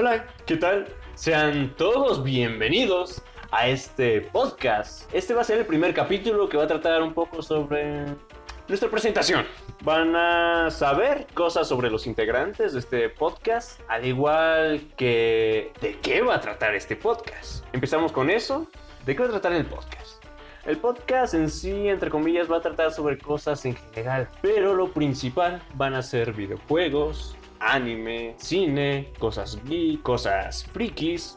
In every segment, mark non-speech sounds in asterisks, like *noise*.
Hola, ¿qué tal? Sean todos bienvenidos a este podcast. Este va a ser el primer capítulo que va a tratar un poco sobre nuestra presentación. Van a saber cosas sobre los integrantes de este podcast, al igual que de qué va a tratar este podcast. Empezamos con eso. ¿De qué va a tratar el podcast? El podcast en sí, entre comillas, va a tratar sobre cosas en general, pero lo principal van a ser videojuegos, anime, cine, cosas geek, cosas frikis.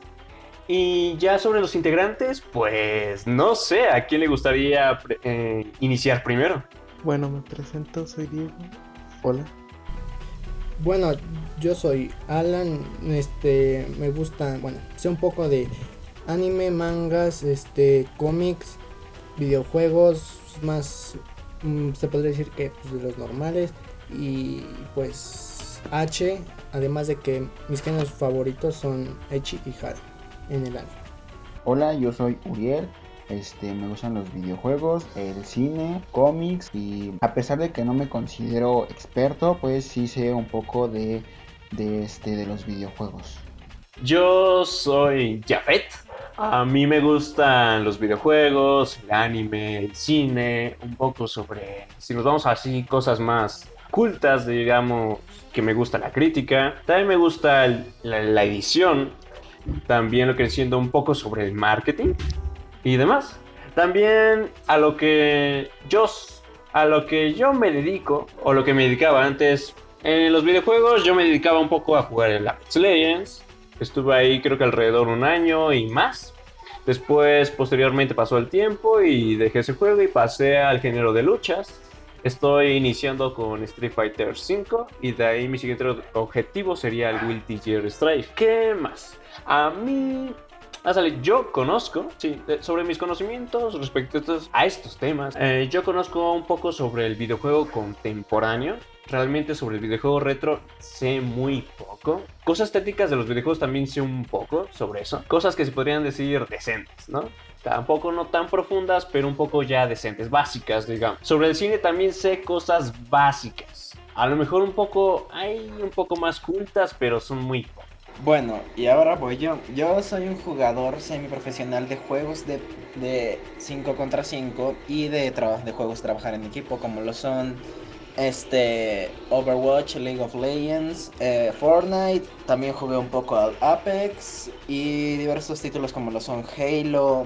Y ya sobre los integrantes, pues no sé a quién le gustaría eh, iniciar primero. Bueno, me presento, soy Diego. Hola. Bueno, yo soy Alan, este, me gusta, bueno, sé un poco de anime, mangas, este, cómics, videojuegos, más, mm, se podría decir que pues, de los normales y pues H, además de que mis géneros favoritos son Echi y Hara en el anime. Hola, yo soy Uriel. Este, me gustan los videojuegos, el cine, cómics y a pesar de que no me considero experto, pues sí sé un poco de, de, este, de los videojuegos. Yo soy Jafet. A mí me gustan los videojuegos, el anime, el cine, un poco sobre, si nos vamos así, cosas más cultas, digamos, que me gusta la crítica. También me gusta la, la edición, también lo que siendo un poco sobre el marketing y demás. También a lo que yo a lo que yo me dedico o lo que me dedicaba antes en los videojuegos yo me dedicaba un poco a jugar el Apex Legends. Estuve ahí creo que alrededor de un año y más. Después posteriormente pasó el tiempo y dejé ese juego y pasé al género de luchas. Estoy iniciando con Street Fighter V y de ahí mi siguiente objetivo sería el Will Gear Strife. ¿Qué más? A mí Ah, sale, yo conozco, sí, sobre mis conocimientos respecto a estos, temas. Eh, yo conozco un poco sobre el videojuego contemporáneo. Realmente sobre el videojuego retro sé muy poco. Cosas técnicas de los videojuegos también sé un poco sobre eso. Cosas que se podrían decir decentes, ¿no? Tampoco no tan profundas, pero un poco ya decentes, básicas, digamos. Sobre el cine también sé cosas básicas. A lo mejor un poco, hay un poco más cultas, pero son muy. Bueno, y ahora voy yo. Yo soy un jugador semiprofesional de juegos de 5 contra 5 y de, de juegos trabajar en equipo, como lo son este Overwatch, League of Legends, eh, Fortnite. También jugué un poco al Apex y diversos títulos como lo son Halo,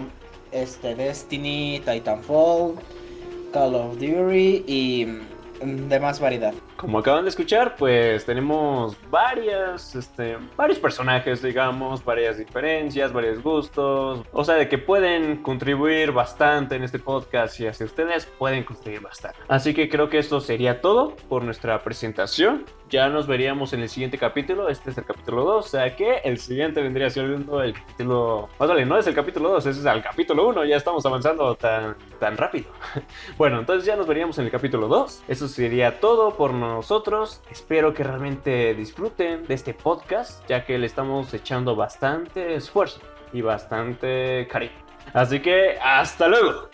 este, Destiny, Titanfall, Call of Duty y de más variedad. Como acaban de escuchar, pues tenemos varias, este, varios personajes, digamos, varias diferencias, varios gustos. O sea, de que pueden contribuir bastante en este podcast y hacia ustedes pueden contribuir bastante. Así que creo que esto sería todo por nuestra presentación. Ya nos veríamos en el siguiente capítulo. Este es el capítulo 2. O sea que el siguiente vendría siendo el capítulo. Más vale, no es el capítulo 2, es el capítulo 1. Ya estamos avanzando tan, tan rápido. *laughs* bueno, entonces ya nos veríamos en el capítulo 2. Eso sería todo por nosotros. Espero que realmente disfruten de este podcast, ya que le estamos echando bastante esfuerzo y bastante cariño. Así que hasta luego.